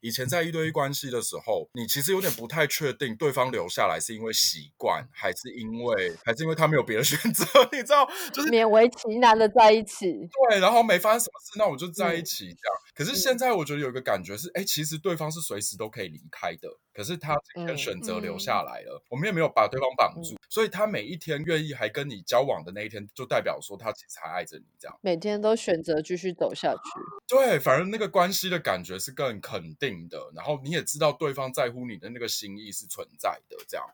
以前在一对一关系的时候，你其实有点不太确定对方留下来是因为习惯，还是因为还是因为他没有别的选择，你知道，就是勉为其难的在一起。对，然后没发生什么事，那我就在一起这样。可是现在我觉得有一个感觉是，哎，其实对方是随时都可以离开的，可是他今天选择留下来了，我们也没有把对方绑住，所以他每一天愿意还跟你交往的那一天，就代表说他其实还爱着你这样。每天都选择继续走下去。对，反正那个关系的感觉是更肯定的，然后你也知道对方在乎你的那个心意是存在的，这样。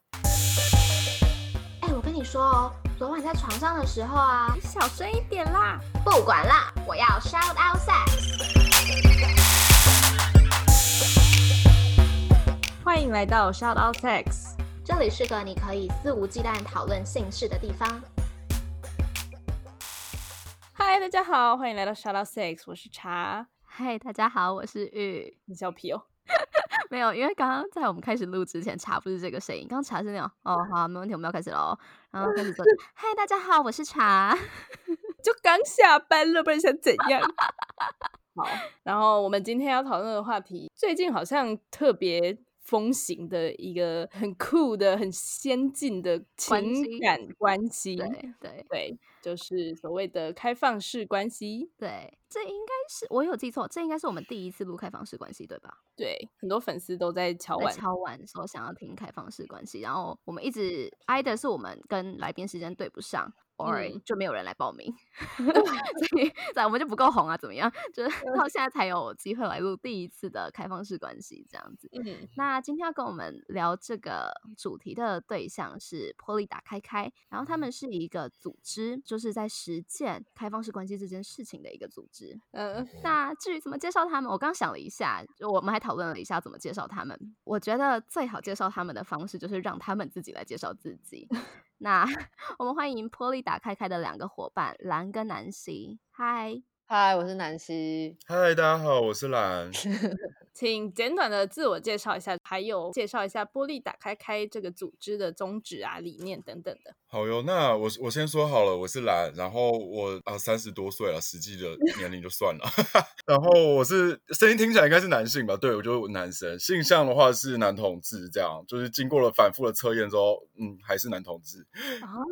哎，我跟你说哦，昨晚在床上的时候啊，你小声一点啦，不管啦，我要 shout out sex。欢迎来到 shout out sex，这里是个你可以肆无忌惮讨论性事的地方。嗨，大家好，欢迎来到 shout out sex，我是茶。嗨，大家好，我是玉。你笑屁哦。没有，因为刚刚在我们开始录之前，茶不是这个声音。刚刚茶是那种，哦，好，没问题，我们要开始喽。然后 开始说，嗨，大家好，我是茶。就刚下班了，不然想怎样？好，然后我们今天要讨论的话题，最近好像特别。风行的一个很酷的、很先进的情感关系，对对对，就是所谓的开放式关系。对，这应该是我有记错，这应该是我们第一次录开放式关系，对吧？对，很多粉丝都在敲碗敲碗说想要听开放式关系，然后我们一直挨的是我们跟来宾时间对不上。偶尔就没有人来报名，所以在我们就不够红啊？怎么样？就是到现在才有机会来录第一次的开放式关系这样子。嗯，那今天要跟我们聊这个主题的对象是玻璃打开开，然后他们是一个组织，就是在实践开放式关系这件事情的一个组织。嗯，那至于怎么介绍他们，我刚想了一下，就我们还讨论了一下怎么介绍他们。我觉得最好介绍他们的方式就是让他们自己来介绍自己。那我们欢迎玻璃打开开的两个伙伴蓝跟南希，嗨。嗨，我是南希，嗨，大家好，我是蓝。请简短的自我介绍一下，还有介绍一下玻璃打开开这个组织的宗旨啊、理念等等的。好哟，那我我先说好了，我是蓝，然后我啊三十多岁了，实际的 年龄就算了。然后我是声音听起来应该是男性吧？对，我就男生。性向的话是男同志，这样就是经过了反复的测验之后，嗯，还是男同志。哦，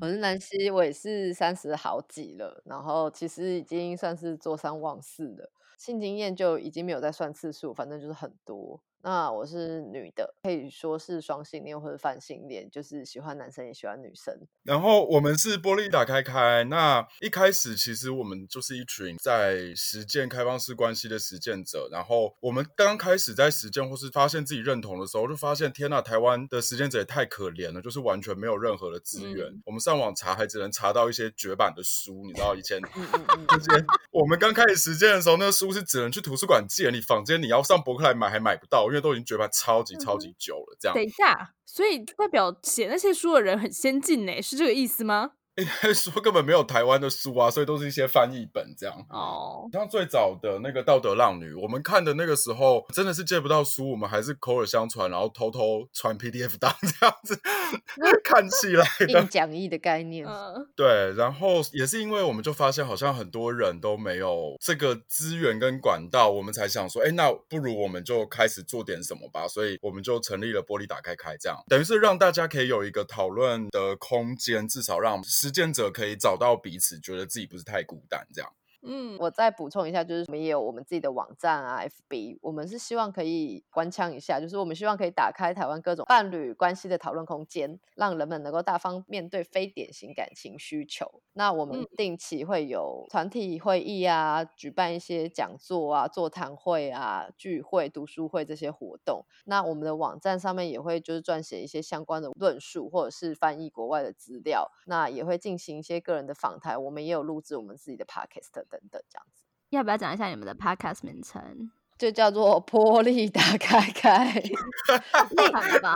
我是南希，我也是三十好几了，然后其实已经算是坐三望四了。性经验就已经没有在算次数，反正就是很多。那我是女的，可以说是双性恋或者泛性恋，就是喜欢男生也喜欢女生。然后我们是玻璃打开开。那一开始其实我们就是一群在实践开放式关系的实践者。然后我们刚开始在实践或是发现自己认同的时候，就发现天呐，台湾的实践者也太可怜了，就是完全没有任何的资源。我们上网查还只能查到一些绝版的书，你知道以前那些我们刚开始实践的时候，那个书是只能去图书馆借，你房间你要上博客来买还买不到。因为都已经绝版超级超级久了，这样。等一下，所以代表写那些书的人很先进呢，是这个意思吗？应该说根本没有台湾的书啊，所以都是一些翻译本这样。哦，像最早的那个《道德浪女》，我们看的那个时候真的是借不到书，我们还是口耳相传，然后偷偷传 PDF 档这样子 看起来的讲义的概念。对，然后也是因为我们就发现好像很多人都没有这个资源跟管道，我们才想说，哎，那不如我们就开始做点什么吧。所以我们就成立了玻璃打开开，这样等于是让大家可以有一个讨论的空间，至少让。实践者可以找到彼此，觉得自己不是太孤单，这样。嗯，我再补充一下，就是我们也有我们自己的网站啊，FB，我们是希望可以官腔一下，就是我们希望可以打开台湾各种伴侣关系的讨论空间，让人们能够大方面对非典型感情需求。那我们定期会有团体会议啊，举办一些讲座啊、座谈会啊、聚会、读书会这些活动。那我们的网站上面也会就是撰写一些相关的论述，或者是翻译国外的资料。那也会进行一些个人的访谈，我们也有录制我们自己的 podcast。等等，这样子，要不要讲一下你们的 podcast 名称？就叫做“玻璃打开开”，厉害吧？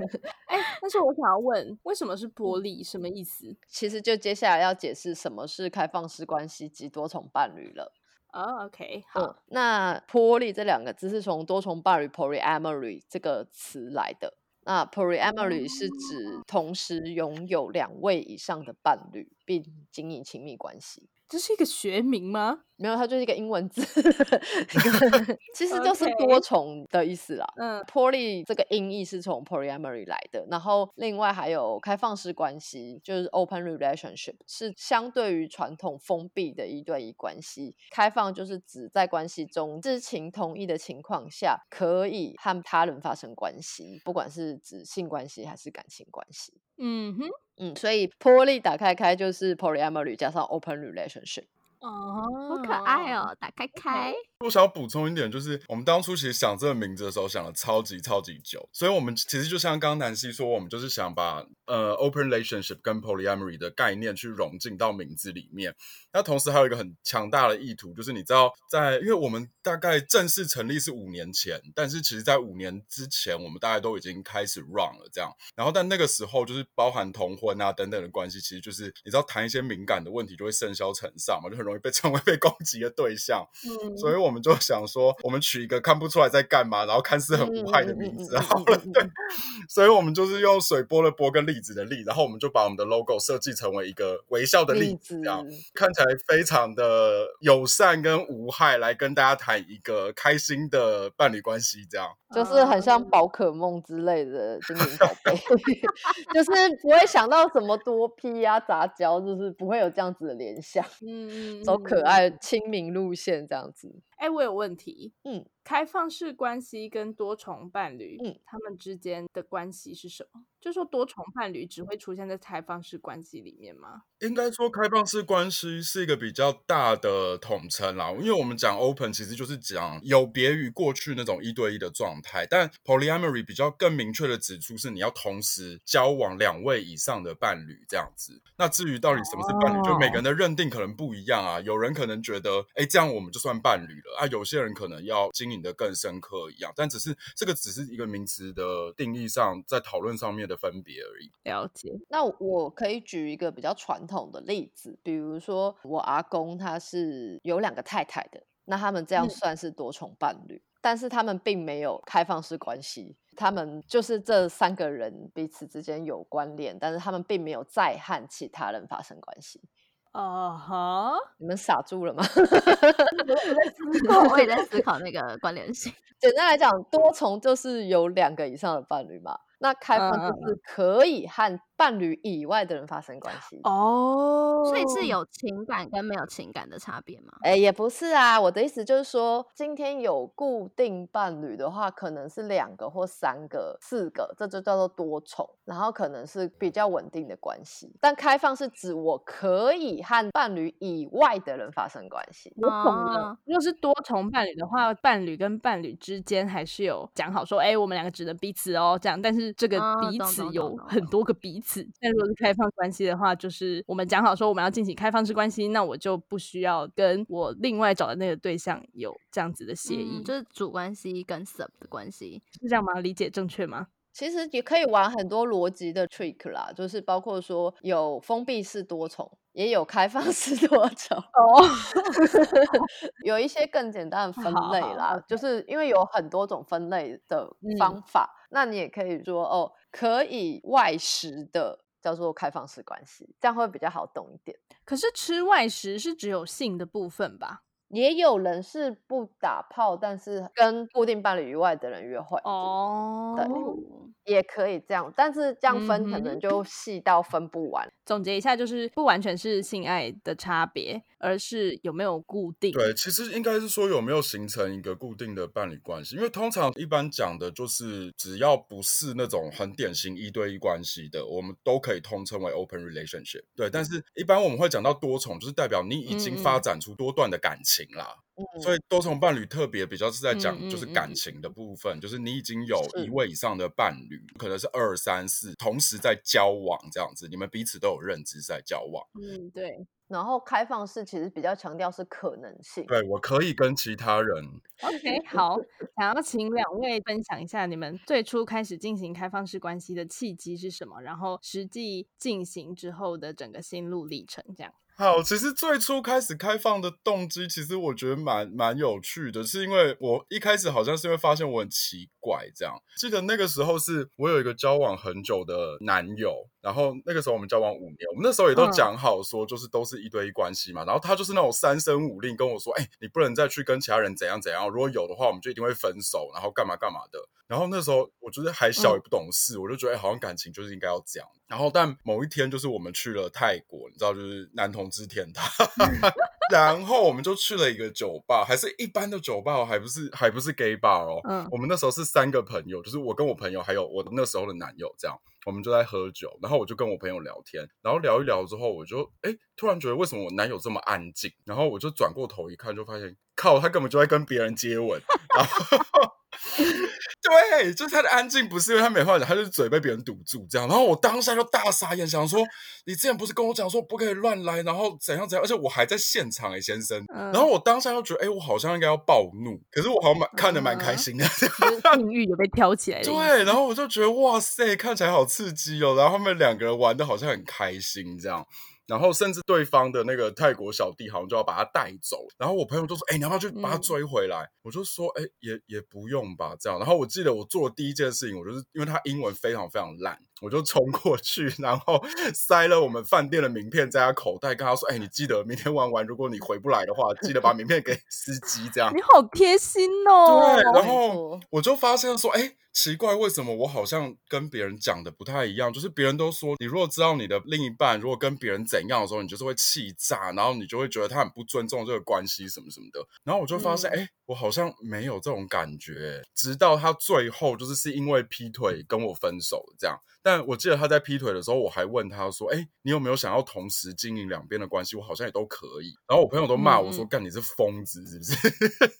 哎，但是我想要问，为什么是玻璃？什么意思？其实就接下来要解释什么是开放式关系及多重伴侣了。哦，OK，好。那玻璃这两个字是从多重伴侣 （polyamory） 这个词来的。那 polyamory 是指同时拥有两位以上的伴侣，并经营亲密关系。这是一个学名吗？没有，它就是一个英文字，其实就是多重的意思啦。嗯，poly 这个音译是从 polyamory 来的，然后另外还有开放式关系，就是 open relationship，是相对于传统封闭的一对一关系。开放就是指在关系中知情同意的情况下，可以和他人发生关系，不管是指性关系还是感情关系。嗯哼，嗯，所以 poly 打开开就是 polyamory 加上 open relationship。哦，好可爱哦！打开开。我想要补充一点，就是我们当初其实想这个名字的时候，想了超级超级久。所以，我们其实就像刚刚南希说，我们就是想把呃 open relationship 跟 polyamory 的概念去融进到名字里面。那同时还有一个很强大的意图，就是你知道，在因为我们大概正式成立是五年前，但是其实在五年之前，我们大概都已经开始 run 了这样。然后，但那个时候就是包含同婚啊等等的关系，其实就是你知道谈一些敏感的问题，就会甚嚣尘上嘛，就很容易被 成为被攻击的对象。嗯，所以我们就想说，我们取一个看不出来在干嘛，然后看似很无害的名字好了。对，所以我们就是用水波的波跟粒子的粒，然后我们就把我们的 logo 设计成为一个微笑的粒子，这样看起来非常的友善跟无害，来跟大家谈一个开心的伴侣关系，这样就是很像宝可梦之类的精灵宝贝，就是不会想到什么多批啊杂交，就是不会有这样子的联想。嗯，走可爱亲民路线这样子。哎，我有问题。嗯，开放式关系跟多重伴侣，嗯，他们之间的关系是什么？就说多重伴侣只会出现在开放式关系里面吗？应该说开放式关系是一个比较大的统称啦，因为我们讲 open 其实就是讲有别于过去那种一对一的状态，但 polyamory 比较更明确的指出是你要同时交往两位以上的伴侣这样子。那至于到底什么是伴侣，就每个人的认定可能不一样啊。有人可能觉得，哎，这样我们就算伴侣了啊。有些人可能要经营的更深刻一样，但只是这个只是一个名词的定义上，在讨论上面的分别而已。了解。那我可以举一个比较传统的例子，比如说我阿公他是有两个太太的，那他们这样算是多重伴侣，但是他们并没有开放式关系，他们就是这三个人彼此之间有关联，但是他们并没有再和其他人发生关系。啊哈！你们傻住了吗？我也在思考那个关联性。简单来讲，多重就是有两个以上的伴侣嘛。那开放就是可以和伴侣以外的人发生关系哦，所以是有情感跟没有情感的差别吗？哎，也不是啊，我的意思就是说，今天有固定伴侣的话，可能是两个或三个、四个，这就叫做多重，然后可能是比较稳定的关系。但开放是指我可以和伴侣以外的人发生关系。我懂了，如果是多重伴侣的话，伴侣跟伴侣之间还是有讲好说，哎，我们两个只能彼此哦，这样，但是。这个彼此有很多个彼此，但如果是开放关系的话，就是我们讲好说我们要进行开放式关系，那我就不需要跟我另外找的那个对象有这样子的协议，就是主关系跟 sub 的关系是这样吗？理解正确吗？其实也可以玩很多逻辑的 trick 啦，就是包括说有封闭式多重，也有开放 式多重哦，有一些更简单的分类啦，就是因为有很多种分类的方法。那你也可以说哦，可以外食的叫做开放式关系，这样会比较好懂一点。可是吃外食是只有性的部分吧？也有人是不打炮，但是跟固定伴侣以外的人约会哦，对，也可以这样，但是这样分可能就细到分不完。总结一下，就是不完全是性爱的差别，而是有没有固定。对，其实应该是说有没有形成一个固定的伴侣关系，因为通常一般讲的就是只要不是那种很典型一对一关系的，我们都可以通称为 open relationship。对，但是一般我们会讲到多重，就是代表你已经发展出多段的感情啦。所以多重伴侣特别比较是在讲就是感情的部分，就是你已经有一位以上的伴侣，可能是二三四同时在交往这样子，你们彼此都有认知在交往。嗯，对。然后开放式其实比较强调是可能性，对我可以跟其他人。OK，好，想要请两位分享一下你们最初开始进行开放式关系的契机是什么，然后实际进行之后的整个心路历程，这样。好，其实最初开始开放的动机，其实我觉得蛮蛮有趣的，是因为我一开始好像是因为发现我很奇怪，这样记得那个时候是我有一个交往很久的男友。然后那个时候我们交往五年，我们那时候也都嗯讲好说，就是都是一对一关系嘛。然后他就是那种三声五令跟我说，哎、你不能再去跟其他人怎样怎样，如果有的话，我们就一定会分手，然后干嘛干嘛的。然后那时候我就是还小也不懂事，我就觉得、哎好像感情就是应该要这样。然后但某一天就是我们去了泰国，你知道就是男同志天堂，然后我们就去了一个酒吧，还是一般的酒吧哦，还不是还不是 gay bar 哦。嗯我们那时候是三个朋友，就是我跟我朋友还有我那时候的男友这样。我们就在喝酒，然后我就跟我朋友聊天，然后聊一聊之后，我就哎突然觉得为什么我男友这么安静，然后我就转过头一看，就发现靠，他根本就在跟别人接吻，然后 对，就是他的安静不是因为他没话讲，他就是嘴被别人堵住这样。然后我当下就大傻眼，想说你之前不是跟我讲说不可以乱来，然后怎样怎样，而且我还在现场哎、先生。嗯然后我当下就觉得，哎、我好像应该要暴怒，可是我好像蛮看的蛮开心的。就是性欲有被挑起来。对，然后我就觉得哇塞，看起来好刺激哦。然后他们两个人玩的好像很开心这样。然后甚至对方的那个泰国小弟好像就要把他带走，然后我朋友就说：“哎、你要不要去把他嗯追回来？”我就说：“哎、也也不用吧，这样。”然后我记得我做的第一件事情，我就是因为他英文非常非常烂，我就冲过去，然后塞了我们饭店的名片在他口袋，跟他说：“哎、你记得明天玩完，如果你回不来的话，记得把名片给司机。”这样。你好贴心哦。对，然没后我就发现说，哎，奇怪，为什么我好像跟别人讲的不太一样？就是别人都说，你如果知道你的另一半如果跟别人怎样的时候，你就是会气炸，然后你就会觉得他很不尊重这个关系什么什么的。然后我就发现，嗯哎、我好像没有这种感觉，直到他最后就是是因为劈腿跟我分手这样。但我记得他在劈腿的时候，我还问他说：“哎、你有没有想要同时经营两边的关系？我好像也都可以。”然后我朋友都骂我说：“嗯干、你是疯子是不是？”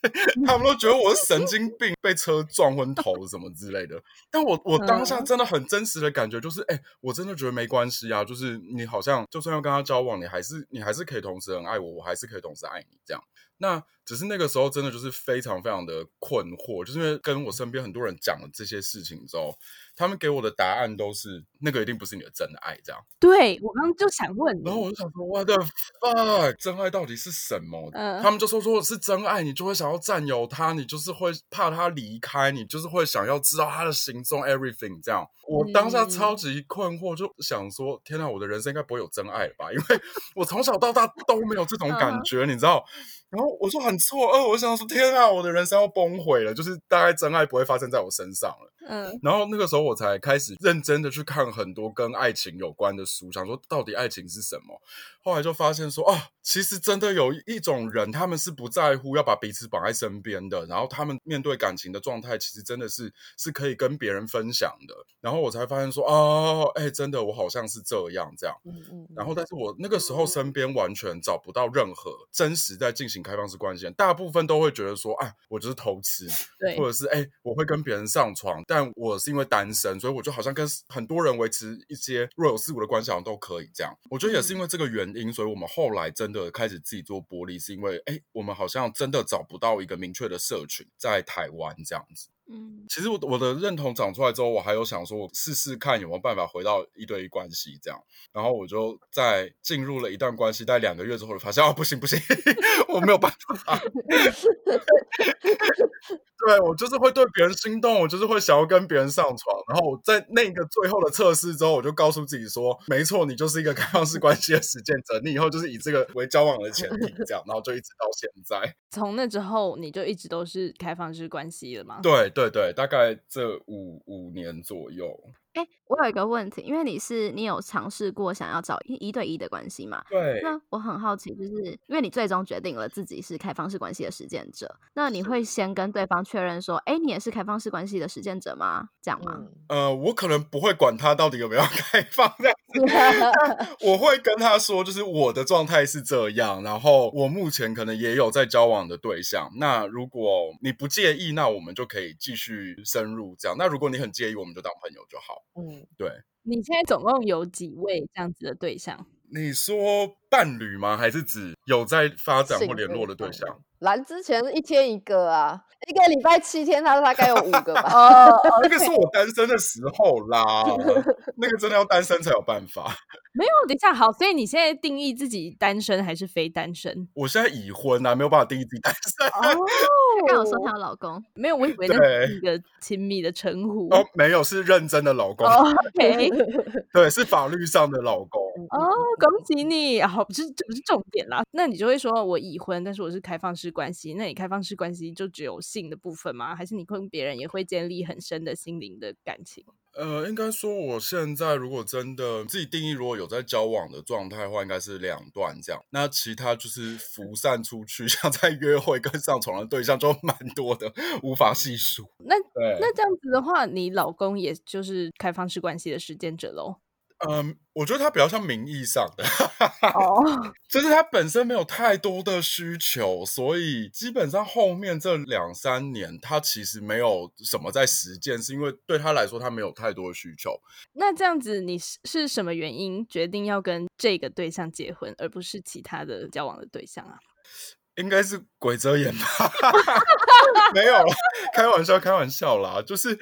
他们都觉得我是神经病，被车撞昏头什么之类的。但我我当下嗯真的很真实的感觉就是，哎、我真的觉得没关系啊，就是你好像就算要跟他交往，你还是你还是可以同时很爱我，我还是可以同时爱你这样。那只是那个时候真的就是非常非常的困惑，就是因为跟我身边很多人讲了这些事情之后，他们给我的答案都是那个一定不是你的真爱这样。对我刚刚就想问，然后我就想说，What the fuck，真爱到底是什么？嗯他们就说，如果是真爱，你就会想要占有他，你就是会怕他离开，你就是会想要知道他的行踪，everything 这样。我当下嗯超级困惑，就想说，天哪，我的人生应该不会有真爱了吧？因为 我从小到大都没有这种感觉，你知道？然后我就很错愕，我想说，天啊，我的人生要崩毁了，就是大概真爱不会发生在我身上了。嗯然后那个时候我才开始认真的去看很多跟爱情有关的书，想说到底爱情是什么。后来就发现说，啊，其实真的有一种人，他们是不在乎要把彼此绑在身边的，然后他们面对感情的状态，其实真的是是可以跟别人分享的。然后我才发现说，哦，哎，真的我好像是这样这样。嗯嗯，然后，但是我那个时候身边完全找不到任何真实在进行开放式关系大部分都会觉得说，啊，我就是偷吃，对或者是哎、我会跟别人上床，但我是因为单身，所以我就好像跟很多人维持一些若有似无的关系，好像都可以这样。我觉得也是因为这个原因，所以我们后来真的开始自己做玻璃，是因为哎、我们好像真的找不到一个明确的社群在台湾这样子。嗯，其实我我的认同长出来之后，我还有想说，我试试看有没有办法回到一对一关系这样。然后我就在进入了一段关系，在两个月之后，发现哦，不行不行，我没有办法。对我就是会对别人心动，我就是会想要跟别人上床。然后我在那个最后的测试之后，我就告诉自己说，没错，你就是一个开放式关系的实践者，你以后就是以这个为交往的前提，这样，然后就一直到现在。从那之后你就一直都是开放式关系了吗？对对对，大概这五五年左右。哎、我有一个问题，因为你是你有尝试过想要找一一对一的关系嘛？对，那我很好奇，就是因为你最终决定了自己是开放式关系的实践者，那你会先跟对方确认说，哎、你也是开放式关系的实践者吗？这样吗？嗯呃，我可能不会管他到底有没有 开放这样子，我会跟他说，就是我的状态是这样，然后我目前可能也有在交往的对象。那如果你不介意，那我们就可以继续深入这样。那如果你很介意，我们就当朋友就好。嗯，对，你现在总共有几位这样子的对象？你说伴侣吗？还是指有在发展或联络的对对象？蓝之前一天一个啊，一个礼拜七天，他大概有五个吧。哦，那个是我单身的时候啦，那个真的要单身才有办法。没有，等一下，好，所以你现在定义自己单身还是非单身？我现在已婚啊，没有办法定义自己单身。她刚有说她有老公，没有，我以为那对是一个亲密的称呼。哦，没有，是认真的老公，哦 OK，对，是法律上的老公。哦，恭喜你！好，不是这不是重点啦。那你就会说我已婚，但是我是开放式关系。那你开放式关系就只有性的部分吗？还是你跟别人也会建立很深的心灵的感情？呃，应该说我现在如果真的自己定义，如果有在交往的状态的话，应该是两段这样。那其他就是浮散出去，像在约会跟上床的对象就蛮多的，无法细数。那，那这样子的话，你老公也就是开放式关系的实践者喽？嗯，我觉得他比较像名义上的，哦，就是他本身没有太多的需求，所以基本上后面这两三年，他其实没有什么在实践，是因为对他来说他没有太多的需求。那这样子你是是什么原因决定要跟这个对象结婚，而不是其他的交往的对象啊？应该是鬼遮眼吧？没有啦，开玩笑，开玩笑啦。就是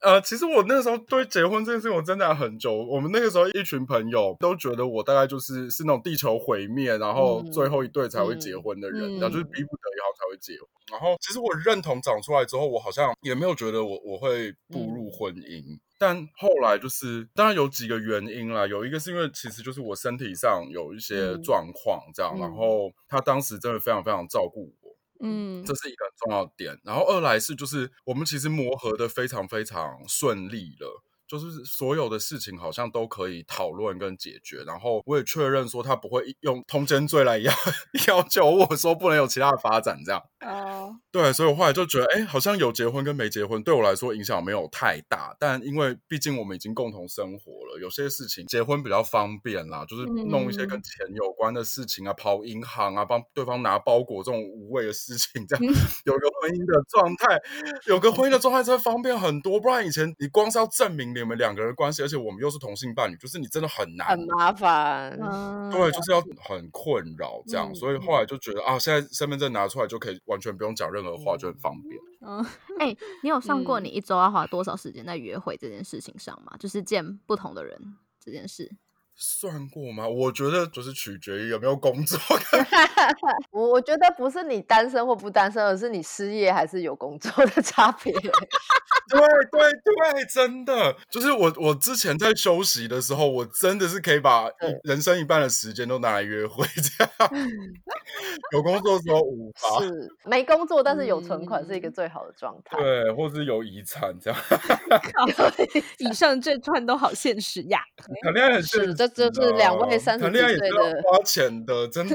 呃，其实我那个时候对结婚这件事情我挣扎很久。我们那个时候一群朋友都觉得我大概就是是那种地球毁灭，然后嗯最后一对才会结婚的人，嗯然后就是逼不得已好才会结婚。然后其实我认同长出来之后，我好像也没有觉得我我会步入婚姻。但后来就是，当然有几个原因啦。有一个是因为其实就是我身体上有一些嗯状况，这样，嗯然后他当时真的非常非常照顾我，嗯这是一个很重要点。然后二来是就是我们其实磨合的非常非常顺利了。就是所有的事情好像都可以讨论跟解决，然后我也确认说他不会用通奸罪来 要要求我说不能有其他的发展这样。哦，对，所以我后来就觉得，哎，好像有结婚跟没结婚对我来说影响没有太大，但因为毕竟我们已经共同生活了，有些事情结婚比较方便啦，就是弄一些跟嗯。钱有关的事情啊，跑银行啊，帮对方拿包裹这种无谓的事情，这样有个婚姻的状态，有个婚姻的状态真的方便很多，不然以前你光是要证明你们两个人的关系，而且我们又是同性伴侣，就是你真的很难，很麻烦。嗯对，就是要很困扰这样，嗯所以后来就觉得啊，现在身份证拿出来就可以完全不用讲任何话，就很方便。嗯，哎、你有算过嗯你一周要花多少时间在约会这件事情上吗？就是见不同的人这件事。算过吗？我觉得就是取决于有没有工作。我我觉得不是你单身或不单身，而是你失业还是有工作的差别。对对对，真的就是我我之前在休息的时候，我真的是可以把一人生一半的时间都拿来约会，这样。有工作的时候无法，是没工作，但是有存款是一个嗯最好的状态。对，或是有遗产这样。以上这串都好现实呀。谈恋爱很现实是这就是两位啊30谈恋爱也是几岁的花钱的，真的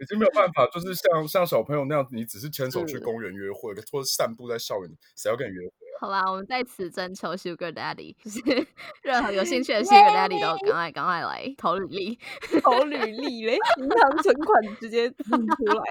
已经没有办法，就是像像小朋友那样子，你只是牵手去公园约会，或者散步在校园，谁要跟你约会？好吧，我们在此征求 Sugar Daddy，就是 任何有兴趣的 Sugar Daddy 都赶快赶快来投履历。投履历嘞，银行存款直接 印出来。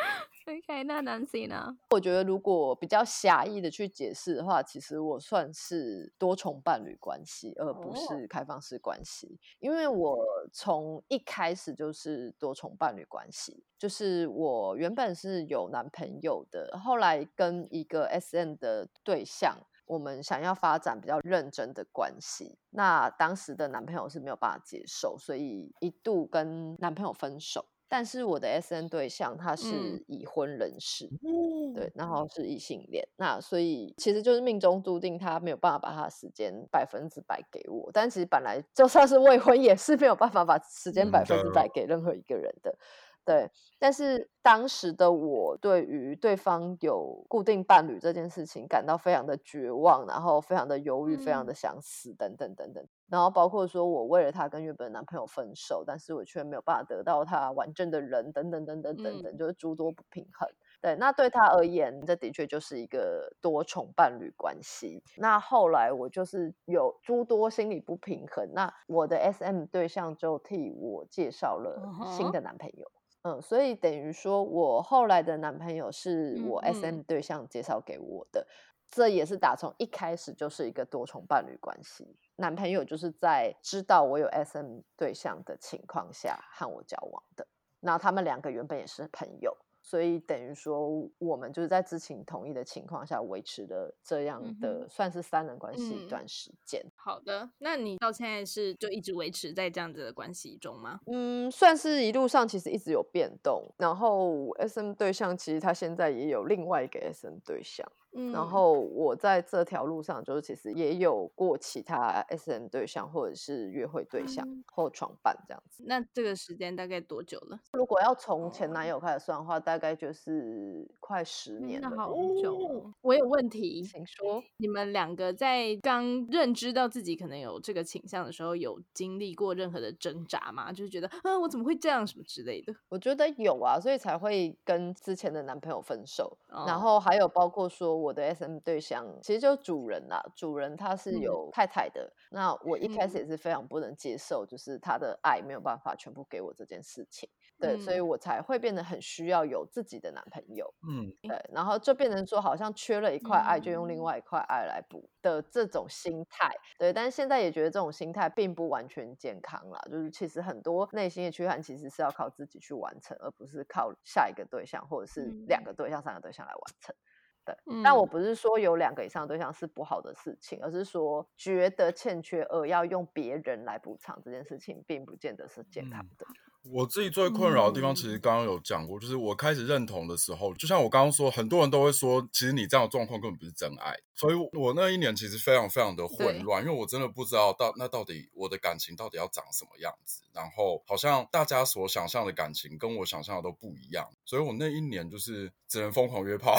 OK，那 Nancy 呢？我觉得如果比较狭义的去解释的话，其实我算是多重伴侣关系，而不哦是开放式关系。因为我从一开始就是多重伴侣关系，就是我原本是有男朋友的，后来跟一个 SM 的对象。我们想要发展比较认真的关系，那当时的男朋友是没有办法接受，所以一度跟男朋友分手。但是我的 S N 对象他是嗯已婚人士，嗯对，然后是异性恋，那所以其实就是命中注定他没有办法把他的时间百分之百给我，但其实本来就算是未婚，也是没有办法把时间嗯百分之百给任何一个人的。对，但是当时的我对于对方有固定伴侣这件事情感到非常的绝望，然后非常的犹豫，非常嗯的想死，等等等等。然后包括说我为了他跟原本的男朋友分手，但是我却没有办法得到他完整的人，等等等等等等，嗯就是诸多不平衡。对，那对他而言，这的确就是一个多重伴侣关系。那后来我就是有诸多心理不平衡，那我的 SM 对象就替我介绍了新的男朋友。嗯，所以等于说我后来的男朋友是我嗯嗯 SM 对象介绍给我的。这也是打从一开始就是一个多重伴侣关系，男朋友就是在知道我有 SM 对象的情况下和我交往的，那他们两个原本也是朋友。所以等于说，我们就是在知情同意的情况下维持了这样的算是三人关系一段时间。好的，那你到现在是就一直维持在这样子的关系中吗？嗯，算是一路上其实一直有变动。然后 SM 对象其实他现在也有另外一个 SM 对象。然后我在这条路上，就是其实也有过其他 S M 对象，或者是约会对象或床伴这样子。那这个时间大概多久了？如果要从前男友开始算的话，大概就是快十年了。好久。我有问题，请说。你们两个在刚认知到自己可能有这个倾向的时候，有经历过任何的挣扎吗？就是觉得，啊，我怎么会这样什么之类的？我觉得有啊，所以才会跟之前的男朋友分手。然后还有包括说。我的 SM 对象其实就主人啦，主人他是有太太的。那我一开始也是非常不能接受，就是他的爱没有办法全部给我这件事情。对，所以我才会变得很需要有自己的男朋友。嗯，对，然后就变成说好像缺了一块爱，就用另外一块爱来补的这种心态。对，但是现在也觉得这种心态并不完全健康啦，就是其实很多内心的缺憾其实是要靠自己去完成，而不是靠下一个对象或者是两个对象、三个对象来完成。对，但我不是说有两个以上对象是不好的事情，而是说觉得欠缺而要用别人来补偿这件事情，并不见得是健康的。我自己最困扰的地方，其实刚刚有讲过，就是我开始认同的时候，就像我刚刚说，很多人都会说，其实你这样的状况根本不是真爱。所以，我那一年其实非常非常的混乱，因为我真的不知道到那到底我的感情到底要长什么样子。然后，好像大家所想象的感情跟我想象的都不一样，所以我那一年就是只能疯狂约炮，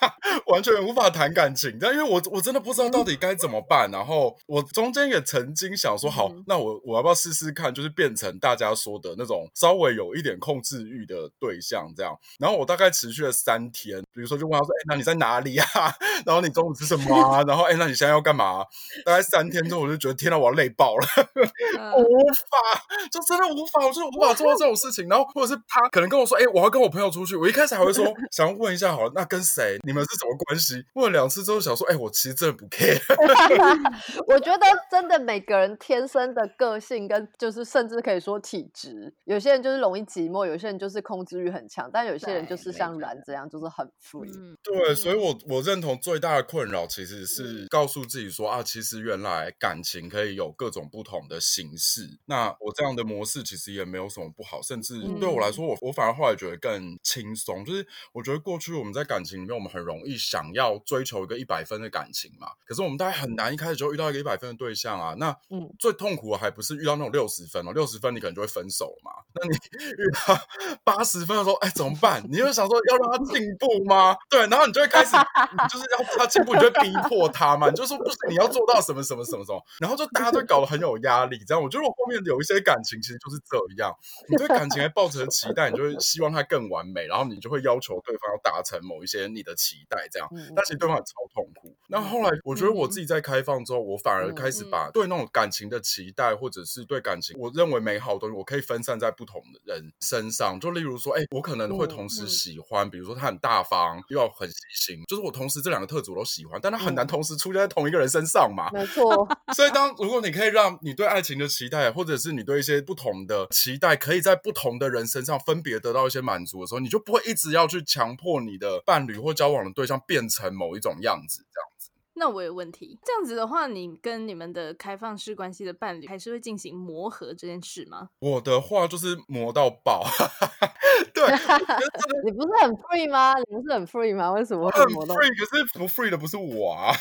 完全无法谈感情。但因为我我真的不知道到底该怎么办。然后，我中间也曾经想说，好，那我我要不要试试看，就是变成大家说的那种稍微有一点控制欲的对象这样。然后我大概持续了三天，比如说就问他说，哎，那你在哪里啊？然后你中午吃什么？啊，然后哎，那你现在要干嘛？大概三天之后，我就觉得天哪，我要累爆了，无法，就真的无法，我就无法做到这种事情。然后或者是他可能跟我说，哎，我要跟我朋友出去。我一开始还会说，想要问一下，好了，那跟谁？你们是什么关系？问了两次之后，想说，哎，我其实真的不 care。我觉得真的每个人天生的个性跟就是甚至可以说体质，有些人就是容易寂寞，有些人就是控制欲很强，但有些人就是像然这样，就是很 free。对，所以我我认同最大的困扰。其实是告诉自己说啊，其实原来感情可以有各种不同的形式。那我这样的模式其实也没有什么不好，甚至对我来说，我我反而后来觉得更轻松。就是我觉得过去我们在感情里面，我们很容易想要追求一个一百分的感情嘛，可是我们大概很难一开始就遇到一个一百分的对象啊。那嗯，最痛苦的还不是遇到那种六十分哦，六十分你可能就会分手嘛。那你遇到 八十分的时候，哎，怎么办？你就想说要让他进步吗？对，然后你就会开始，就是要他进步，你就。逼迫他嘛，你就说不是你要做到什么什么什么什么，然后就大家都搞得很有压力。这样，我觉得我后面有一些感情其实就是这样，你对感情还抱着期待，你就会希望它更完美，然后你就会要求对方要达成某一些你的期待，这样，但其实对方很超痛苦。那后来我觉得我自己在开放之后，我反而开始把对那种感情的期待，或者是对感情我认为美好的东西，我可以分散在不同的人身上。就例如说，哎，我可能会同时喜欢，比如说他很大方，又要很细心，就是我同时这两个特质我都喜欢，但他很难同时出现在同一个人身上嘛？没错。所以当如果你可以让你对爱情的期待，或者是你对一些不同的期待，可以在不同的人身上分别得到一些满足的时候，你就不会一直要去强迫你的伴侣或交往的对象变成某一种样子，这样子。那我有问题，这样子的话，你跟你们的开放式关系的伴侣还是会进行磨合这件事吗？我的话就是磨到爆。对，你不是很 free 吗？你不是很 free 吗？为什么很 free？可是不 free 的不是我啊。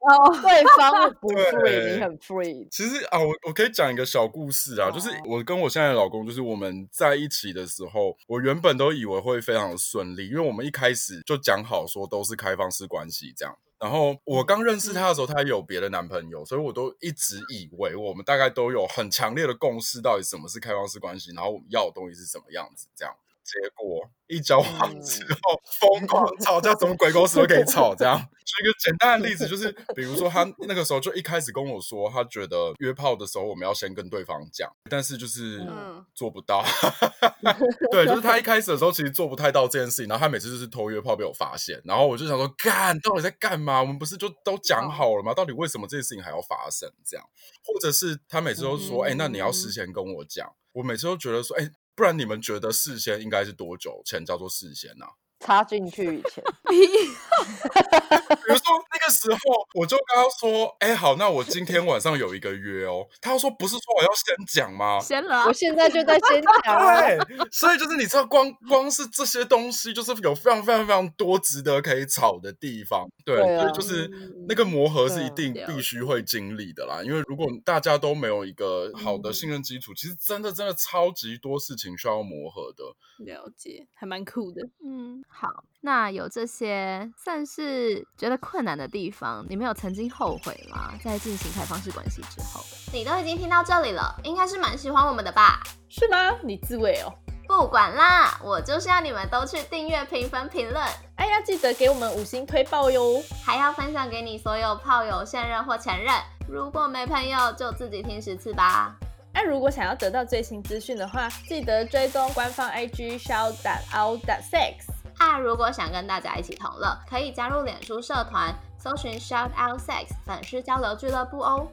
哦，对方不 free，你很 free。其实啊，我我可以讲一个小故事啊，就是我跟我现在的老公，就是我们在一起的时候，我原本都以为会非常的顺利，因为我们一开始就讲好说都是开放式关系这样。然后我刚认识他的时候，他有别的男朋友，所以我都一直以为我们大概都有很强烈的共识，到底什么是开放式关系，然后我们要的东西是什么样子这样。结果一交往之后疯狂吵架，什么鬼公司都可以吵。这样举一个简单的例子，就是比如说他那个时候就一开始跟我说，他觉得约炮的时候我们要先跟对方讲，但是就是做不到。对，就是他一开始的时候其实做不太到这件事情，然后他每次就是偷约炮被我发现，然后我就想说，干到底在干嘛？我们不是就都讲好了吗？到底为什么这件事情还要发生？这样，或者是他每次都说，哎，那你要事先跟我讲。我每次都觉得说，哎。不然你们觉得事先应该是多久前叫做事先呢？插进去以前，比如说那个时候，我就跟他说：“哎，好，那我今天晚上有一个约哦。”他说：“不是说我要先讲吗？”先了，我现在就在先讲。对，所以就是你知道，光光是这些东西，就是有非常非常非常多值得可以吵的地方。对，所以就是那个磨合是一定必须会经历的啦。因为如果大家都没有一个好的信任基础，其实真的真的超级多事情需要磨合的。了解，还蛮酷的。嗯。好，那有这些算是觉得困难的地方，你们有曾经后悔吗？在进行开放式关系之后，你都已经听到这里了，应该是蛮喜欢我们的吧？是吗？你自慰哦？不管啦，我就是要你们都去订阅、评分、评论，哎呀，记得给我们五星推爆哟，还要分享给你所有炮友、现任或前任。如果没朋友，就自己听十次吧。那如果想要得到最新资讯的话，记得追踪官方 IG shout out sex。那，如果想跟大家一起同乐，可以加入脸书社团，搜寻 Shout Out Sex 粉丝交流俱乐部哦。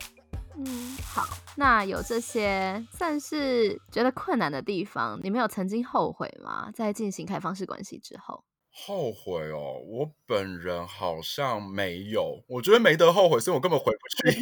嗯，好，那有这些算是觉得困难的地方，你们有曾经后悔吗？在进行开放式关系之后？后悔哦，我本人好像没有。我觉得没得后悔，所以我根本回不去。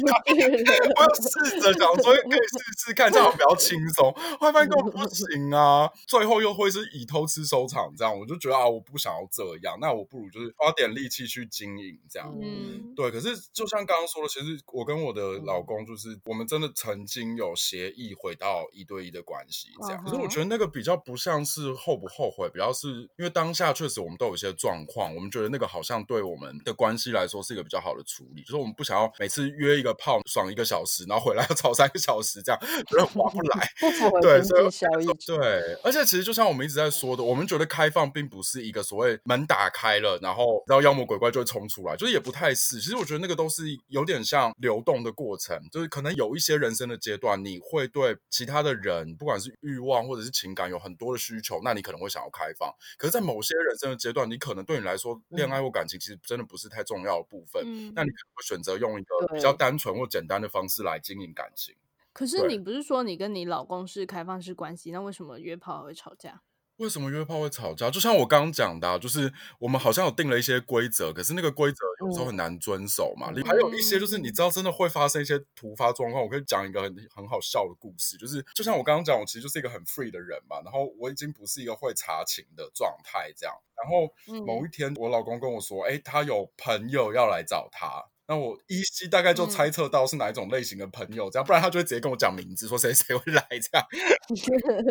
我要试着讲说可以试试看，这样比较轻松。后来发现根本不行啊，最后又会是以偷吃收场，这样我就觉得啊，我不想要这样。那我不如就是花点力气去经营这样。嗯，对。可是就像刚刚说的，其实我跟我的老公就是我们真的曾经有协议回到一对一的关系这样。可是我觉得那个比较不像是后不后悔，比较是因为当下确实我们。都有一些状况，我们觉得那个好像对我们的关系来说是一个比较好的处理，就是我们不想要每次约一个炮爽一个小时，然后回来要吵三个小时，这样 觉得划不来。不符合对，所以 对，而且其实就像我们一直在说的，我们觉得开放并不是一个所谓门打开了，然后然后妖魔鬼怪就会冲出来，就是也不太是。其实我觉得那个都是有点像流动的过程，就是可能有一些人生的阶段，你会对其他的人，不管是欲望或者是情感有很多的需求，那你可能会想要开放。可是，在某些人生的阶段，你可能对你来说，恋爱或感情其实真的不是太重要的部分。那你可能会选择用一个比较单纯或简单的方式来经营感情。可是你不是说你跟你老公是开放式关系，那为什么约炮会吵架？为什么约炮会吵架？就像我刚刚讲的，就是我们好像有定了一些规则，可是那个规则有时候很难遵守嘛。还有一些就是你知道，真的会发生一些突发状况。我可以讲一个很很好笑的故事，就是就像我刚刚讲，我其实就是一个很 free 的人嘛，然后我已经不是一个会查情的状态这样。然后某一天，我老公跟我说：“哎，他有朋友要来找他。”那我依稀大概就猜测到是哪一种类型的朋友，这样不然他就会直接跟我讲名字，说谁谁会来这样。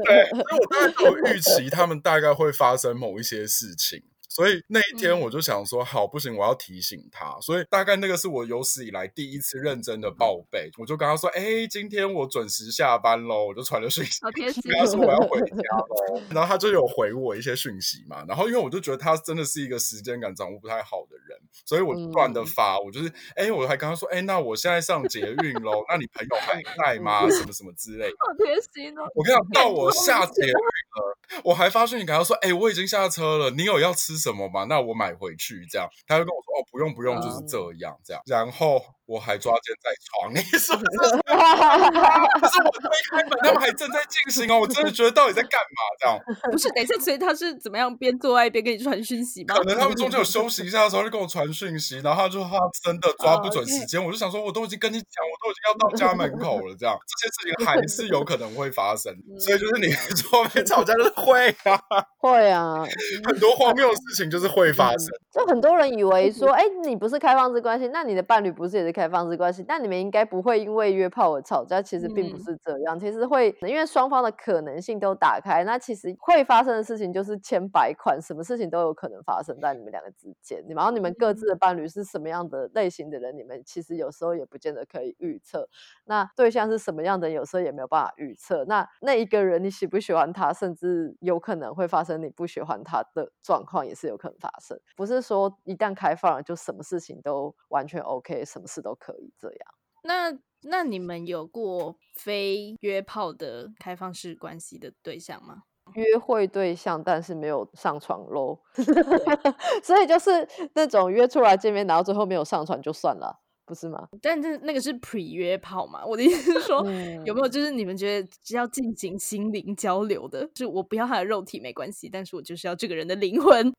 对，所以我大概有预期他们大概会发生某一些事情。所以那一天我就想说，好不行，我要提醒他。所以大概那个是我有史以来第一次认真的报备。我就跟他说：“哎，今天我准时下班喽。”我就传了讯息，跟他说我要回家喽。然后他就有回我一些讯息嘛。然后因为我就觉得他真的是一个时间感掌握不太好的人，所以我不断的发。我就是哎，我还跟他说：“哎，那我现在上捷运喽，那你朋友还 在吗？什么什么之类的。”好贴心哦！我跟你讲，到我下捷运了。我还发讯息给他说：“哎，我已经下车了，你有要吃什么吗？那我买回去。”这样，他就跟我说：“哦，不用不用，就是这样这样。”然后。我还抓奸在床，你是不是？可是我推开门，他们还正在进行哦。我真的觉得到底在干嘛？这样不是？等一下，所以他是怎么样边做爱边给你传讯息吗？可能他们中间有休息一下的时候就跟我传讯息，然后他就他真的抓不准时间。我就想说，我都已经跟你讲，我都已经要到家门口了，这样 这些事情还是有可能会发生。所以就是你后面吵架就是会啊，会啊，很多荒谬的事情就是会发生。就很多人以为说，哎，你不是开放式关系，那你的伴侣不是也是开？开放式关系，那你们应该不会因为约炮而吵架，其实并不是这样，其实会因为双方的可能性都打开，那其实会发生的事情就是千百款，什么事情都有可能发生在你们两个之间，然后你们各自的伴侣是什么样的类型的人，你们其实有时候也不见得可以预测，那对象是什么样的，有时候也没有办法预测，那那一个人你喜不喜欢他，甚至有可能会发生你不喜欢他的状况，也是有可能发生，不是说一旦开放了就什么事情都完全 OK，什么事都可以这样。那那你们有过非约炮的开放式关系的对象吗？约会对象，但是没有上床喽，所以就是那种约出来见面，然后最后没有上床就算了，不是吗？但是那个是 pre 约炮嘛？我的意思是说，嗯有没有就是你们觉得只要进行心灵交流的，就是我不要他的肉体没关系，但是我就是要这个人的灵魂。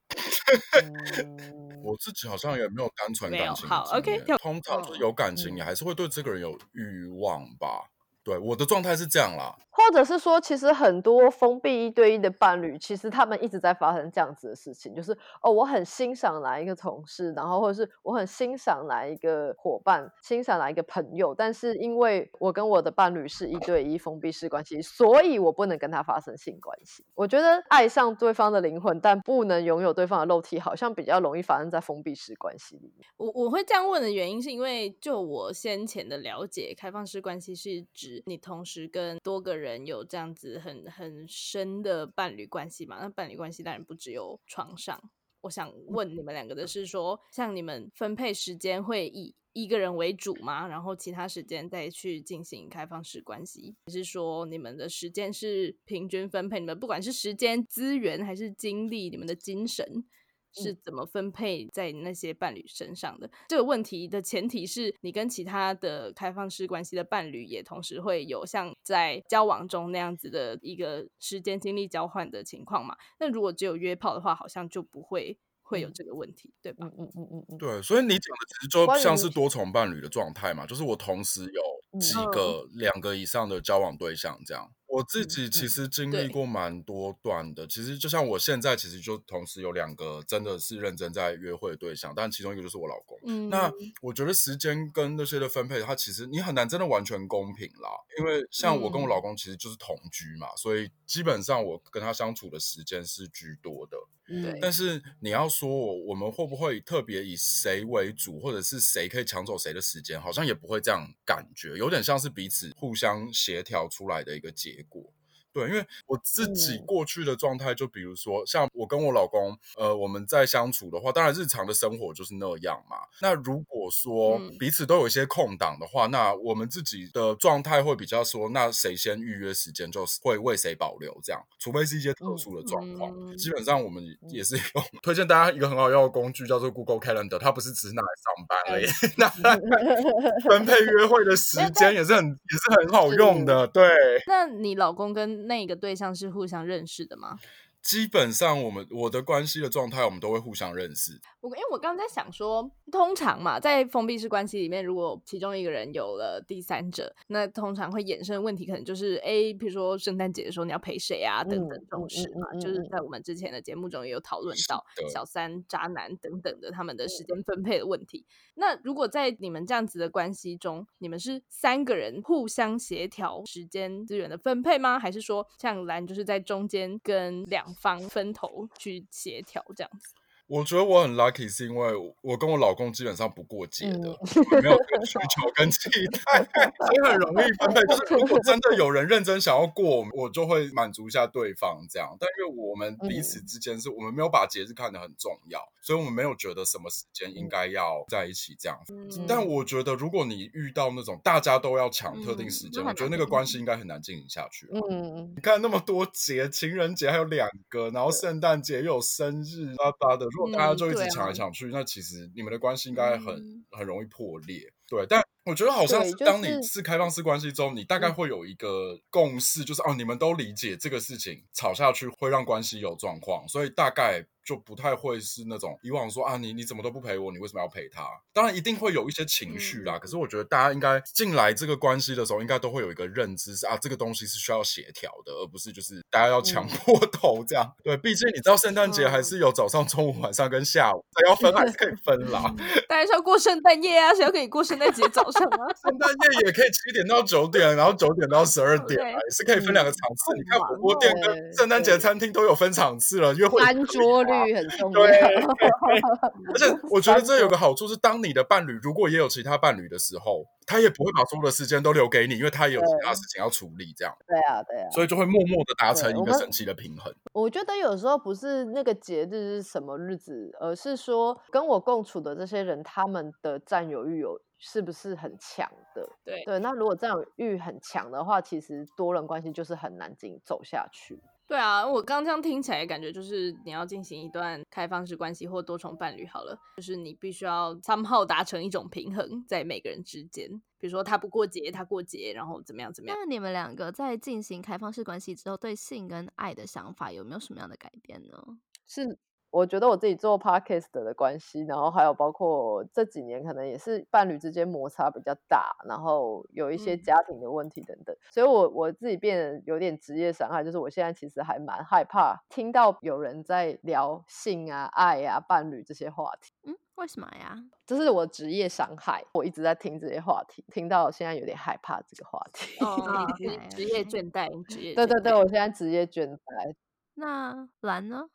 嗯 我自己好像也没有单纯感情的好 OK，通常就是嗯有感情，嗯你还是会对这个人有欲望吧？对，我的状态是这样啦。或者是说，其实很多封闭一对一的伴侣，其实他们一直在发生这样子的事情，就是哦，我很欣赏哪一个同事，然后或者是我很欣赏哪一个伙伴，欣赏哪一个朋友，但是因为我跟我的伴侣是一对一封闭式关系，所以我不能跟他发生性关系。我觉得爱上对方的灵魂，但不能拥有对方的肉体，好像比较容易发生在封闭式关系里面。我我会这样问的原因，是因为就我先前的了解，开放式关系是指你同时跟多个人有这样子很很深的伴侣关系嘛？那伴侣关系当然不只有床上。我想问你们两个的是说，像你们分配时间会以一个人为主吗？然后其他时间再去进行开放式关系，还是说你们的时间是平均分配？你们不管是时间、资源还是精力，你们的精神是怎么分配在那些伴侣身上的？这个问题的前提是你跟其他的开放式关系的伴侣也同时会有像在交往中那样子的一个时间精力交换的情况嘛？那如果只有约炮的话，好像就不会会有嗯这个问题，对吧？嗯嗯嗯嗯嗯，对，所以你讲的其实就像是多重伴侣的状态嘛，就是我同时有几嗯个、两个以上的交往对象这样。我自嗯己其嗯实经历对过蛮多段的，其实就像我现在其实就同时有两个真的是认真在约会的对象，但其中一个就是我老公。嗯，那我觉得时间跟那些的分配，它其实你很难真的完全公平啦。因为像我跟我嗯老公其实就是同居嘛，所以基本上我跟他相处的时间是居多的。但是你要说我们会不会特别以谁为主，或者是谁可以抢走谁的时间，好像也不会这样感觉，有点像是彼此互相协调出来的一个结果。对，因为我自己嗯过去的状态，就比如说像我跟我老公，呃，我们在相处的话，当然日常的生活就是那样嘛。那如果说嗯彼此都有一些空档的话，那我们自己的状态会比较说，那谁先预约时间，就会为谁保留这样，除非是一些特殊的状况。嗯基本上我们也是用 推荐大家一个很好用的工具，叫做 Google Calendar，它不是只是拿来上班而已，那分配约会的时间也是很也是很好用的。对，那你老公跟那个对象是互相认识的吗？基本上我们我的关系的状态，我们都会互相认识。我因为我刚刚在想说，通常嘛，在封闭式关系里面，如果其中一个人有了第三者，那通常会衍生问题，可能就是诶，比如说圣诞节的时候你要陪谁啊，等等嗯这种嗯事嘛。嗯嗯嗯就是在我们之前的节目中也有讨论到的小三、渣男等等的他们的时间分配的问题。那如果在你们这样子的关系中，你们是三个人互相协调时间资源的分配吗？还是说像兰就是在中间跟两方分头去协调这样子？我觉得我很 lucky，是因为我跟我老公基本上不过节的，没有这个需求跟期待，所以很容易分配。就是如果真的有人认真想要过，我就会满足一下对方这样。但因为我们彼此之间是我们没有把节日看得很重要，所以我们没有觉得什么时间应该要在一起这样。嗯但我觉得，如果你遇到那种大家都要抢特定嗯时间，我觉得那个关系应该很难经营下去。嗯，你看那么多节，情人节还有两个，然后圣诞节又有生日，巴巴的。如果大家就一直抢来抢去，那其实你们的关系应该很、嗯很容易破裂。对，但我觉得好像是当你是是开放式关系中，你大概嗯会有一个共识，就是哦，你们都理解这个事情，吵下去会让关系有状况，所以大概。就不太会是那种以往说啊，你你怎么都不陪我，你为什么要陪他？当然一定会有一些情绪啦，嗯可是我觉得大家应该进来这个关系的时候，应该都会有一个认知是啊，这个东西是需要协调的，而不是就是大家要强迫头这样。对，毕竟你知道圣诞节还是有早上、中午、晚上跟下午，这要分还是可以分啦。大家是要过圣诞夜啊，谁要跟你过圣诞节早上吗？圣诞夜也可以七点到九点，然后九点到十二点 也是可以分两个场次。嗯你看火锅店跟圣诞节餐厅都有分场次了，约会也翻桌啊率很重要对。而且我觉得这有个好处是，当你的伴侣如果也有其他伴侣的时候，他也不会把所有的时间都留给你，因为他也有其他事情要处理，这样，对啊，对啊。所以就会默默的达成一个神奇的平衡。我觉得有时候不是那个节日是什么日子，而是说跟我共处的这些人，他们的占有欲有是不是很强的？对对，那如果占有欲很强的话，其实多人关系就是很难进走下去。对啊，我刚这样听起来感觉就是你要进行一段开放式关系或多重伴侣好了，就是你必须要 somehow 达成一种平衡在每个人之间，比如说他不过节，他过节，然后怎么样怎么样。那你们两个在进行开放式关系之后，对性跟爱的想法有没有什么样的改变呢？是我觉得我自己做 podcast 的关系，然后还有包括这几年可能也是伴侣之间摩擦比较大，然后有一些嗯家庭的问题等等，所以我我自己变得有点职业伤害，就是我现在其实还蛮害怕听到有人在聊性啊、爱啊、伴侣这些话题。嗯，为什么呀？这是我职业伤害，我一直在听这些话题，听到现在有点害怕这个话题。哦，职业倦怠，职业对对对，我现在职业倦怠。那蓝呢？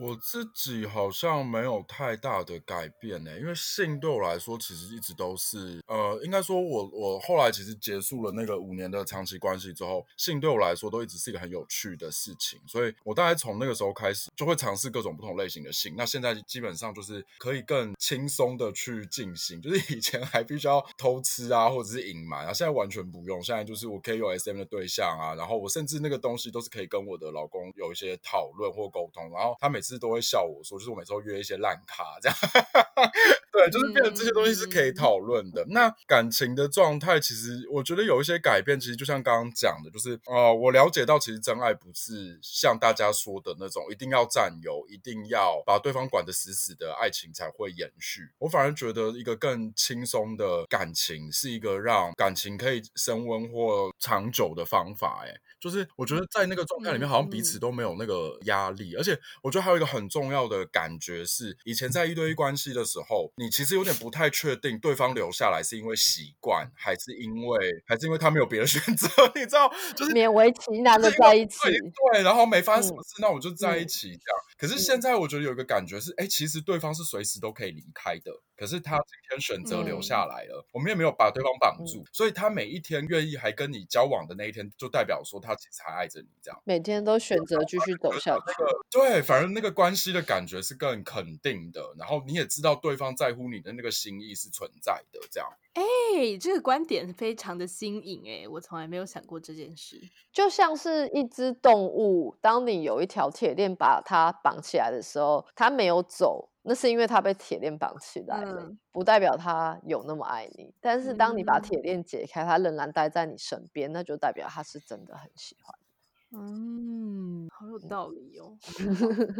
我自己好像没有太大的改变呢，因为性对我来说其实一直都是，呃，应该说我我后来其实结束了那个五年的长期关系之后，性对我来说都一直是一个很有趣的事情，所以我大概从那个时候开始就会尝试各种不同类型的性。那现在基本上就是可以更轻松的去进行，就是以前还必须要偷吃啊，或者是隐瞒啊，现在完全不用，现在就是我可以有 SM 的对象啊，然后我甚至那个东西都是可以跟我的老公有一些讨论或沟通，然后他每次都会笑我说，就是我每次都约一些烂咖这样，对，就是变成这些东西是可以讨论的。那感情的状态，其实我觉得有一些改变，其实就像刚刚讲的，就是呃，我了解到其实真爱不是像大家说的那种一定要占有，一定要把对方管得死死的爱情才会延续。我反而觉得一个更轻松的感情是一个让感情可以升温或长久的方法。哎，就是我觉得在那个状态里面，好像彼此都没有那个压力，而且我觉得还有一个很重要的感觉是，以前在一对一关系的时候，你其实有点不太确定对方留下来是因为习惯，还是因为还是因为他没有别的选择，你知道，就是勉为其难的在一起对对，然后没发生什嗯么事，那我就在一嗯起这样。可是现在我觉得有一个感觉是，哎，其实对方是随时都可以离开的，可是他今天选择留下来了，我们也没有把对方绑住，所以他每一天愿意还跟你交往的那一天，就代表说他其实还爱着你这样。每天都选择继续走下去。那个对，反正那个关系的感觉是更肯定的，然后你也知道对方在乎你的那个心意是存在的，这样。哎，这个观点非常的新颖哎，我从来没有想过这件事。就像是一只动物，当你有一条铁链把它绑起来的时候，它没有走，那是因为他被铁链绑起来了，嗯不代表他有那么爱你。但是当你把嗯铁链解开，他仍然待在你身边，那就代表他是真的很喜欢。嗯，好有道理哦。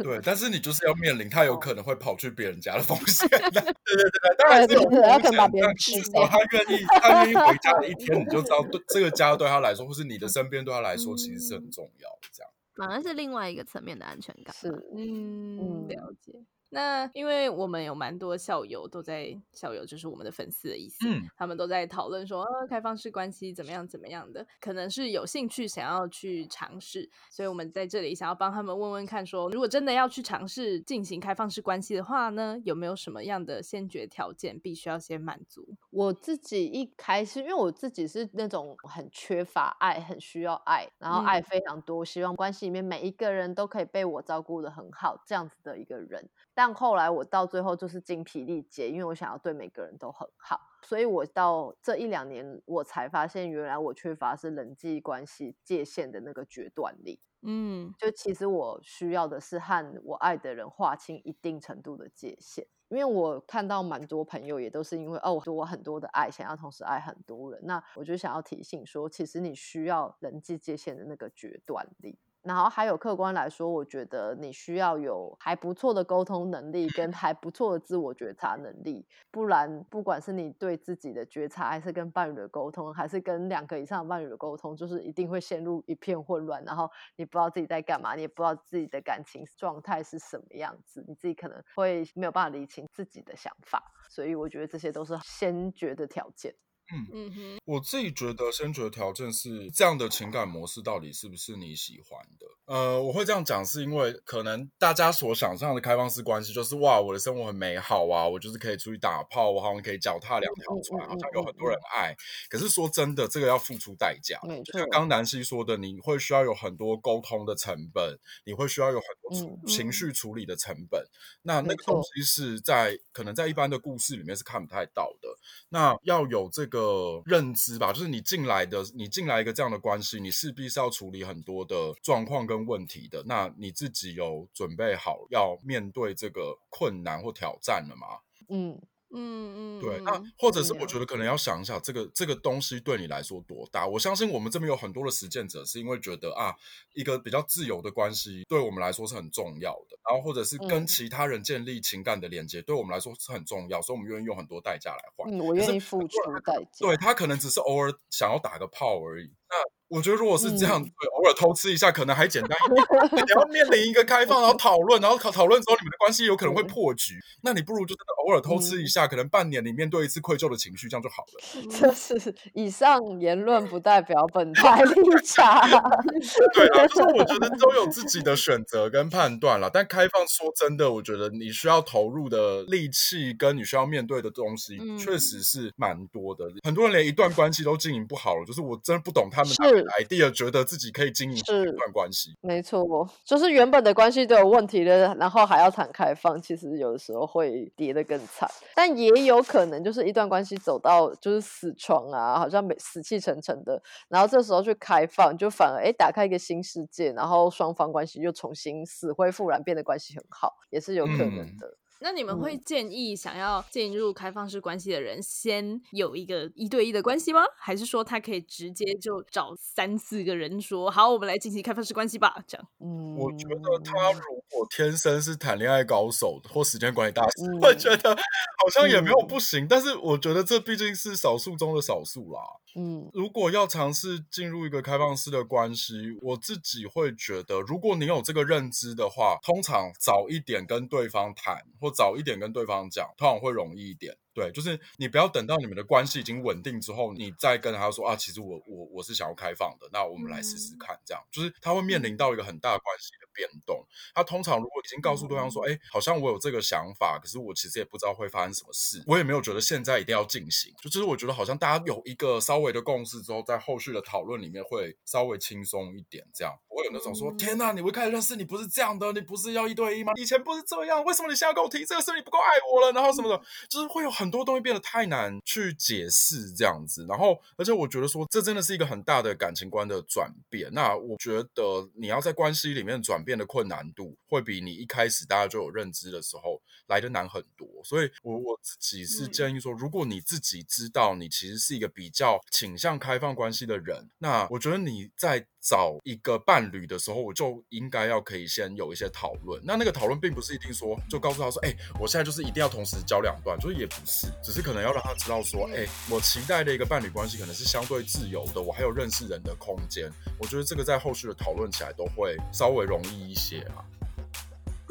对，但是你就是要面临他有可能会跑去别人家的风险。对对对，当然是有风险可能把别人但吃至少他愿意，他愿意回家的一天，你就知道对这个家对他来说，或是你的身边对他来说，其实是很重要的。这样。反而是另外一个层面的安全感。是，嗯，嗯了解。那因为我们有蛮多校友都在，校友就是我们的粉丝的意思，嗯他们都在讨论说，呃，开放式关系怎么样怎么样的，可能是有兴趣想要去尝试，所以我们在这里想要帮他们问问看说，如果真的要去尝试进行开放式关系的话呢，有没有什么样的先决条件必须要先满足？我自己一开始，因为我自己是那种很缺乏爱、很需要爱，然后嗯爱非常多，希望关系里面每一个人都可以被我照顾的很好，这样子的一个人。但后来我到最后就是精疲力竭，因为我想要对每个人都很好，所以我到这一两年我才发现，原来我缺乏是人际关系界限的那个决断力。嗯就其实我需要的是和我爱的人划清一定程度的界限，因为我看到蛮多朋友也都是因为哦，我很多的爱想要同时爱很多人，那我就想要提醒说，其实你需要人际界限的那个决断力。然后还有客观来说，我觉得你需要有还不错的沟通能力跟还不错的自我觉察能力，不然不管是你对自己的觉察，还是跟伴侣的沟通，还是跟两个以上伴侣的沟通，就是一定会陷入一片混乱，然后你不知道自己在干嘛，你也不知道自己的感情状态是什么样子，你自己可能会没有办法理清自己的想法，所以我觉得这些都是先决的条件。嗯嗯哼，我自己觉得先决条件是这样的情感模式到底是不是你喜欢的？呃，我会这样讲，是因为可能大家所想象的开放式关系就是哇，我的生活很美好啊，我就是可以出去打炮，我好像可以脚踏两条船，好像有很多人爱。可是说真的，这个要付出代价。就像刚南希说的，你会需要有很多沟通的成本，你会需要有很多处嗯情绪处理的成本。那那个东西是在可能在一般的故事里面是看不太到的。那要有这个认知吧，就是你进来的，你进来一个这样的关系，你势必是要处理很多的状况跟问题的。那你自己有准备好要面对这个困难或挑战了吗？嗯，嗯嗯，对，嗯那或者是我觉得可能要想一下，这个这个东西对你来说多大？我相信我们这边有很多的实践者，是因为觉得啊，一个比较自由的关系对我们来说是很重要的，然后或者是跟嗯其他人建立情感的连接，对我们来说是很重要，所以我们愿意用很多代价来换。嗯，我愿意付出代价。对他可能只是偶尔想要打个炮而已。那我觉得如果是这样，嗯对，偶尔偷吃一下可能还简单一点。你要面临一个开放，然后讨论，然后讨讨论之后，你们的关系有可能会破局。那你不如就真的偶尔偷吃一嗯下，可能半年你面对一次愧疚的情绪，这样就好了。就是以上言论不代表本台立场。对啊，就是我觉得都有自己的选择跟判断了。但开放说真的，我觉得你需要投入的力气跟你需要面对的东西，嗯确实是蛮多的。很多人连一段关系都经营不好了，就是我真的不懂他们 idea，觉得自己可以经营好一段关系。没错，就是原本的关系都有问题了，然后还要谈开放，其实有的时候会跌得更惨。但也有可能就是一段关系走到就是死床啊，好像没死气沉沉的，然后这时候去开放，就反而哎打开一个新世界，然后双方关系又重新死灰复燃，变得关系很好，也是有可能嗯的。那你们会嗯建议想要进入开放式关系的人，先有一个一对一的关系吗？还是说他可以直接就找三四个人说，好，我们来进行开放式关系吧？这样，嗯，我觉得他如果天生是谈恋爱高手或时间管理大师，嗯我觉得好像也没有嗯不行。但是我觉得这毕竟是少数中的少数啦。嗯如果要尝试进入一个开放式的关系，我自己会觉得，如果你有这个认知的话，通常早一点跟对方谈，或早一点跟对方讲，通常会容易一点。对，就是你不要等到你们的关系已经稳定之后，你再跟他说啊，其实我我我是想要开放的，那我们来试试看，这样。就是他会面临到一个很大关系的变动。他通常如果已经告诉对方说，哎，好像我有这个想法，可是我其实也不知道会发生什么事，我也没有觉得现在一定要进行，就其实我觉得好像大家有一个稍微的共识之后，在后续的讨论里面会稍微轻松一点，这样。不会有那种说，嗯。天呐，你我一开始认识你不是这样的，你不是要一对一吗？以前不是这样，为什么你现在跟我提这个事？你不够爱我了，然后什么的，就是会有很多东西变得太难去解释这样子。然后，而且我觉得说，这真的是一个很大的感情观的转变。那我觉得你要在关系里面转变的困难度，会比你一开始大家就有认知的时候来的难很多。所以我我自己是嗯建议说，如果你自己知道你其实是一个比较倾向开放关系的人，那我觉得你在找一个伴侣的时候，我就应该要可以先有一些讨论。那那个讨论并不是一定说就告诉他说，哎、我现在就是一定要同时交两段，就是也不是，只是可能要让他知道说，哎、我期待的一个伴侣关系可能是相对自由的，我还有认识人的空间。我觉得这个在后续的讨论起来都会稍微容易一些啊。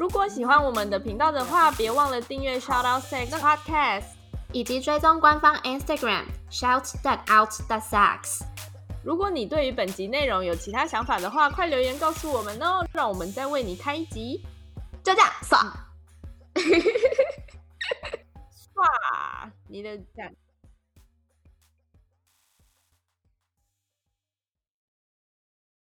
如果喜欢我们的频道的话，别忘了订阅 Shout Out Sex Podcast。以及追踪官方 Instagram shout that out that sucks。如果你对于本集内容有其他想法的话，快留言告诉我们哦，让我们再为你开一集。就这样，爽。哇，你的赞。